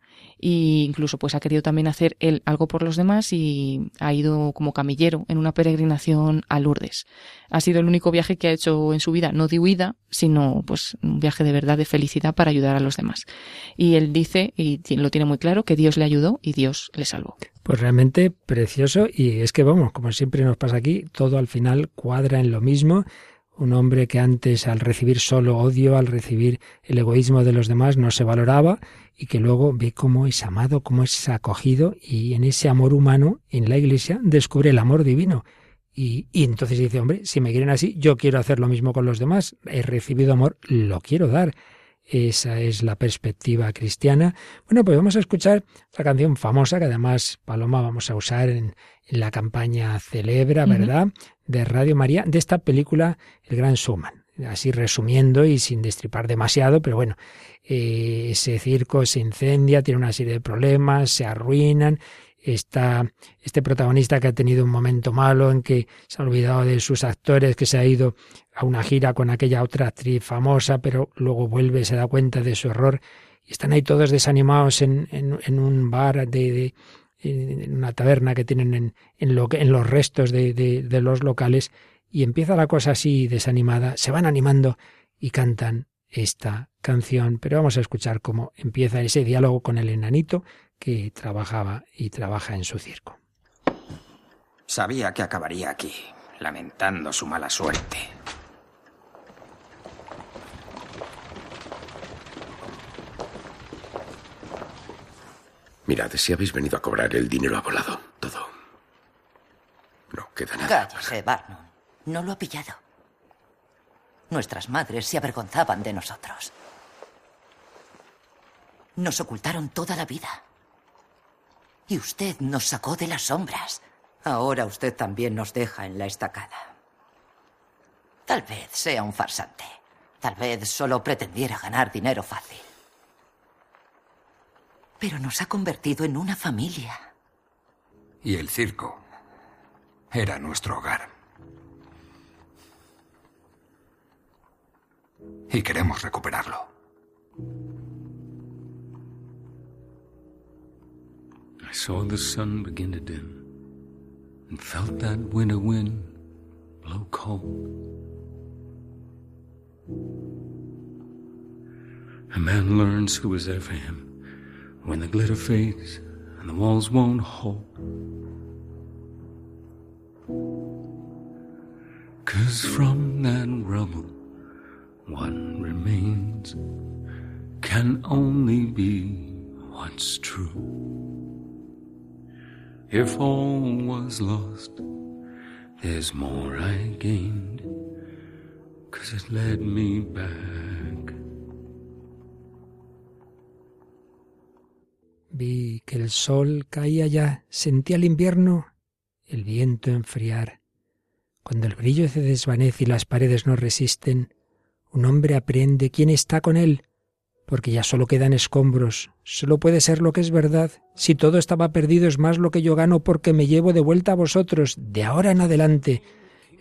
y incluso pues ha querido también hacer él algo por los demás y ha ido como camillero en una peregrinación a Lourdes. Ha sido el único viaje que ha hecho en su vida, no de huida, sino pues un viaje de verdad de felicidad para ayudar a los demás. Y él dice, y lo tiene muy claro, que Dios le ayudó y Dios le salvó. Pues realmente precioso y es que vamos, como siempre nos pasa aquí, todo al final cuadra en lo mismo un hombre que antes al recibir solo odio, al recibir el egoísmo de los demás, no se valoraba y que luego ve cómo es amado, cómo es acogido y en ese amor humano, en la iglesia, descubre el amor divino. Y, y, entonces dice, hombre, si me quieren así, yo quiero hacer lo mismo con los demás. He recibido amor, lo quiero dar. Esa es la perspectiva cristiana. Bueno, pues vamos a escuchar la canción famosa que además, Paloma, vamos a usar en, en la campaña Celebra, ¿verdad? De Radio María, de esta película El Gran Suman. Así resumiendo y sin destripar demasiado, pero bueno, eh, ese circo se incendia, tiene una serie de problemas, se arruinan, está este protagonista que ha tenido un momento malo en que se ha olvidado de sus actores, que se ha ido a una gira con aquella otra actriz famosa, pero luego vuelve, se da cuenta de su error y están ahí todos desanimados en, en, un bar de, en una taberna que tienen en, en, lo, en los restos de, de los locales y empieza la cosa así desanimada, se van animando y cantan esta canción, pero vamos a escuchar cómo empieza ese diálogo con el enanito que trabajaba y trabaja en su circo. Sabía que acabaría aquí, lamentando su mala suerte. Mirad, si habéis venido a cobrar el dinero ha volado, todo. No queda nada. Cállese, Barnum. No lo ha pillado. Nuestras madres se avergonzaban de nosotros. Nos ocultaron toda la vida. Y usted nos sacó de las sombras. Ahora usted también nos deja en la estacada. Tal vez sea un farsante. Tal vez solo pretendiera ganar dinero fácil. Pero nos ha convertido en una familia. Y el circo era nuestro hogar. Y queremos recuperarlo. I saw the sun begin to dim and felt that winter wind blow cold. A man learns who is there for him when the glitter fades and the walls won't hold. Cause from that rubble, what remains can only be what's true. If all was lost, there's more I gained, cause it led me back. Vi que el sol caía ya, sentí el invierno, el viento enfriar. Cuando el brillo se desvanece y las paredes no resisten, un hombre aprende quién está con él, porque ya solo quedan escombros, solo puede ser lo que es verdad. Si todo estaba perdido es más lo que yo gano porque me llevo de vuelta a vosotros, de ahora en adelante.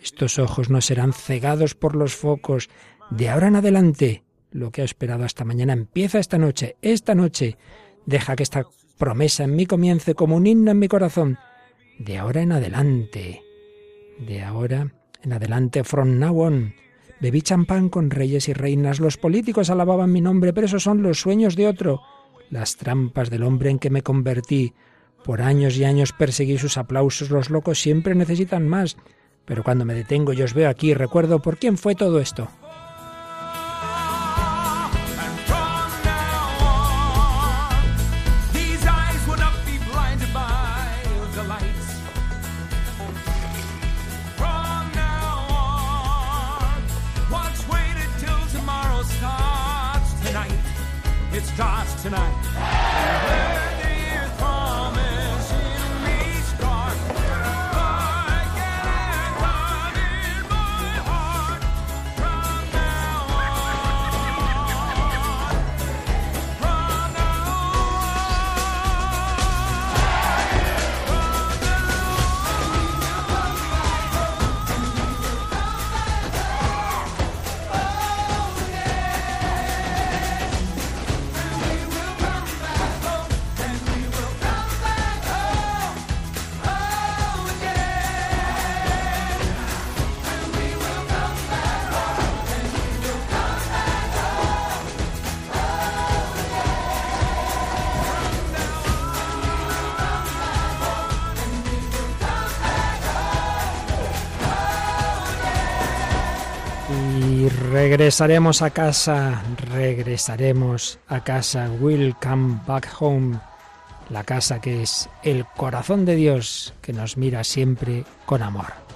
Estos ojos no serán cegados por los focos, de ahora en adelante. Lo que ha esperado hasta mañana empieza esta noche, esta noche. Deja que esta promesa en mí comience como un himno en mi corazón. De ahora en adelante. De ahora en adelante, from now on. Bebí champán con reyes y reinas, los políticos alababan mi nombre, pero esos son los sueños de otro, las trampas del hombre en que me convertí. Por años y años perseguí sus aplausos, los locos siempre necesitan más. Pero cuando me detengo y os veo aquí, recuerdo por quién fue todo esto. Regresaremos a casa, regresaremos a casa. We'll come back home. La casa que es el corazón de Dios que nos mira siempre con amor.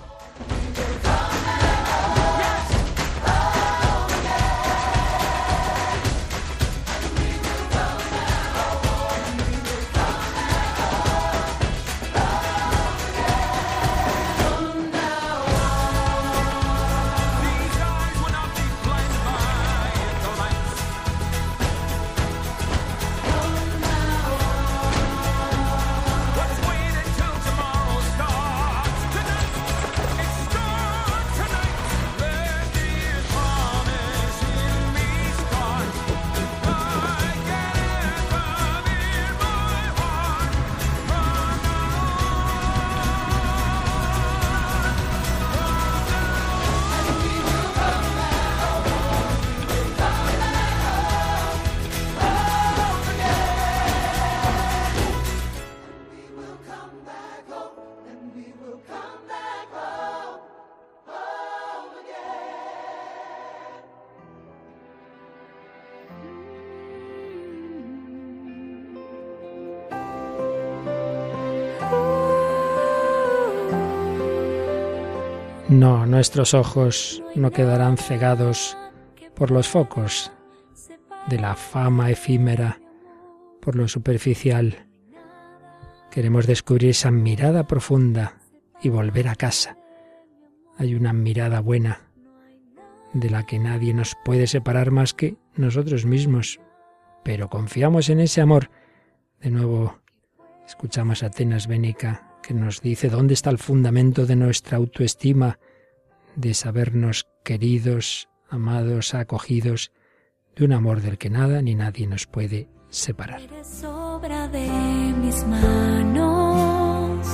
No, nuestros ojos no quedarán cegados por los focos de la fama efímera, por lo superficial. Queremos descubrir esa mirada profunda y volver a casa. Hay una mirada buena de la que nadie nos puede separar más que nosotros mismos, pero confiamos en ese amor. De nuevo, escuchamos a Atenas Bénica que nos dice dónde está el fundamento de nuestra autoestima, de sabernos queridos, amados, acogidos, de un amor del que nada ni nadie nos puede separar. obra de mis manos.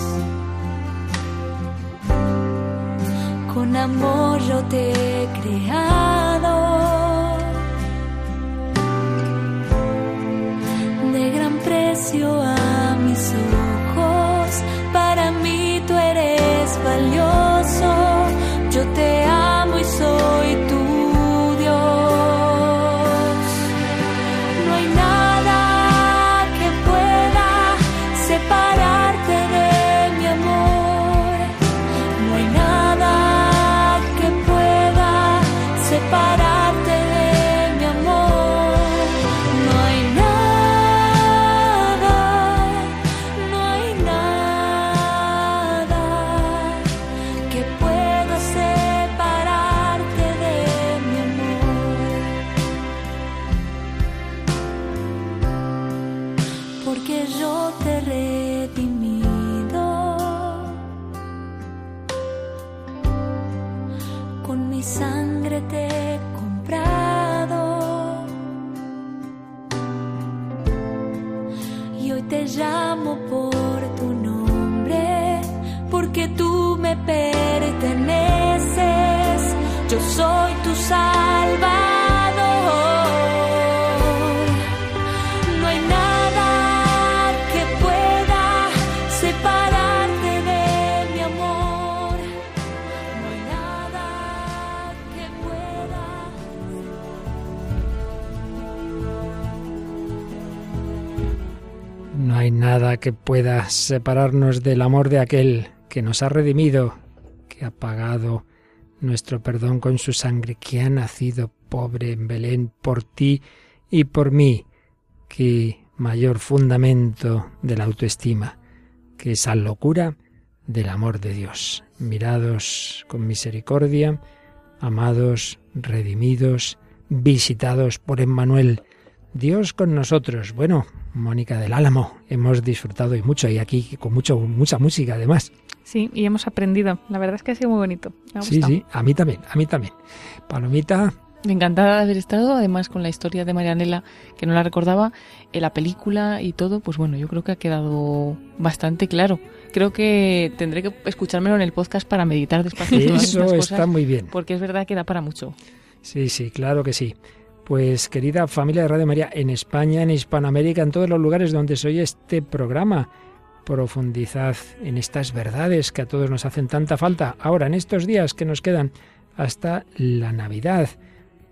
Con amor yo te he creado. De gran precio que pueda separarnos del amor de aquel que nos ha redimido, que ha pagado nuestro perdón con su sangre, que ha nacido pobre en Belén por ti y por mí. Qué mayor fundamento de la autoestima que esa locura del amor de Dios. Mirados con misericordia, amados, redimidos, visitados por Emmanuel. Dios con nosotros. Bueno, Mónica del Álamo, hemos disfrutado y mucho y aquí con mucho, mucha música además. Sí, y hemos aprendido. La verdad es que ha sido muy bonito. Me ha Sí, sí, a mí también, a mí también. Palomita, Encantada de haber estado, además con la historia de Marianela, que no la recordaba, en la película y todo, pues bueno, yo creo que ha quedado bastante claro. Creo que tendré que escuchármelo en el podcast para meditar despacio. todas Eso estas está cosas, muy bien. Porque es verdad que da para mucho. Sí, sí, claro que sí. Pues querida familia de Radio María, en España, en Hispanoamérica, en todos los lugares donde se oye este programa, profundizad en estas verdades que a todos nos hacen tanta falta. Ahora, en estos días que nos quedan hasta la Navidad,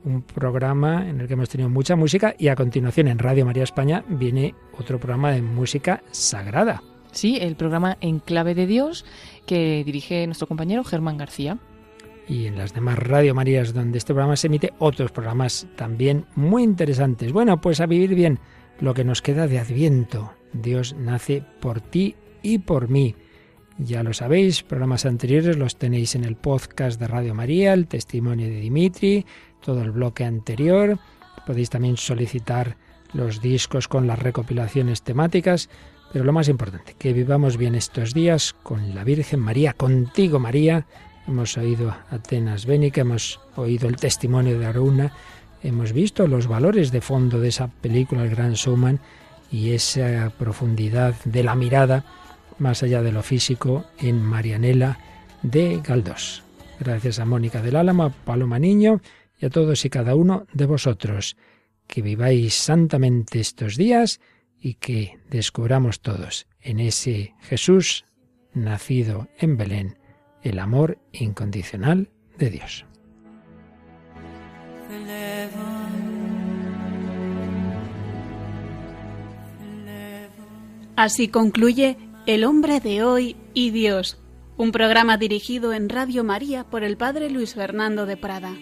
un programa en el que hemos tenido mucha música y a continuación en Radio María España viene otro programa de música sagrada. Sí, el programa En Clave de Dios, que dirige nuestro compañero Germán García. Y en las demás Radio Marías donde este programa se emite, otros programas también muy interesantes. Bueno, pues a vivir bien lo que nos queda de Adviento. Dios nace por ti y por mí. Ya lo sabéis, programas anteriores los tenéis en el podcast de Radio María, el testimonio de Dimitri, todo el bloque anterior. Podéis también solicitar los discos con las recopilaciones temáticas. Pero lo más importante, que vivamos bien estos días con la Virgen María, contigo María. Hemos oído a Atenas Bénica, hemos oído el testimonio de Aruna, hemos visto los valores de fondo de esa película, El Gran Showman, y esa profundidad de la mirada más allá de lo físico en Marianela de Galdós. Gracias a Mónica del Álamo, a Paloma Niño y a todos y cada uno de vosotros. Que viváis santamente estos días y que descubramos todos en ese Jesús nacido en Belén el amor incondicional de Dios. Así concluye El hombre de hoy y Dios, Un programa dirigido en Radio María por el Padre Luis Fernando de Prada.